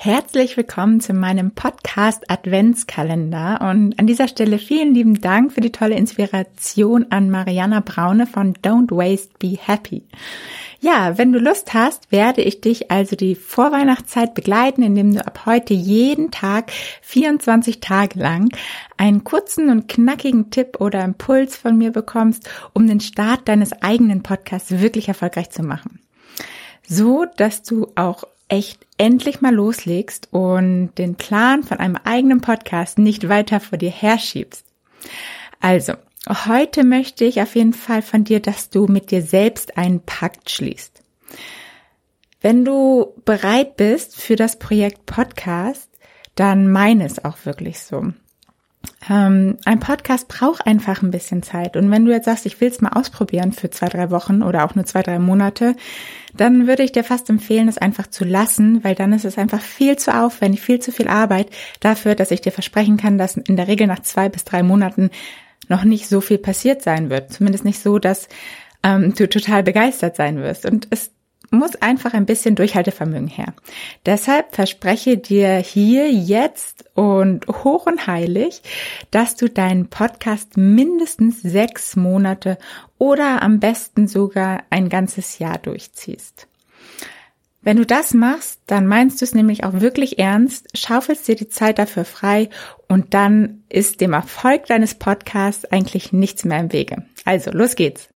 Herzlich willkommen zu meinem Podcast Adventskalender und an dieser Stelle vielen lieben Dank für die tolle Inspiration an Mariana Braune von Don't Waste, Be Happy. Ja, wenn du Lust hast, werde ich dich also die Vorweihnachtszeit begleiten, indem du ab heute jeden Tag 24 Tage lang einen kurzen und knackigen Tipp oder Impuls von mir bekommst, um den Start deines eigenen Podcasts wirklich erfolgreich zu machen. So, dass du auch echt endlich mal loslegst und den Plan von einem eigenen Podcast nicht weiter vor dir herschiebst. Also, heute möchte ich auf jeden Fall von dir, dass du mit dir selbst einen Pakt schließt. Wenn du bereit bist für das Projekt Podcast, dann meine es auch wirklich so. Ähm, ein Podcast braucht einfach ein bisschen Zeit. Und wenn du jetzt sagst, ich will es mal ausprobieren für zwei, drei Wochen oder auch nur zwei, drei Monate, dann würde ich dir fast empfehlen, es einfach zu lassen, weil dann ist es einfach viel zu aufwendig, viel zu viel Arbeit dafür, dass ich dir versprechen kann, dass in der Regel nach zwei bis drei Monaten noch nicht so viel passiert sein wird. Zumindest nicht so, dass ähm, du total begeistert sein wirst. Und es muss einfach ein bisschen Durchhaltevermögen her. Deshalb verspreche dir hier jetzt und hoch und heilig, dass du deinen Podcast mindestens sechs Monate oder am besten sogar ein ganzes Jahr durchziehst. Wenn du das machst, dann meinst du es nämlich auch wirklich ernst, schaufelst dir die Zeit dafür frei und dann ist dem Erfolg deines Podcasts eigentlich nichts mehr im Wege. Also, los geht's.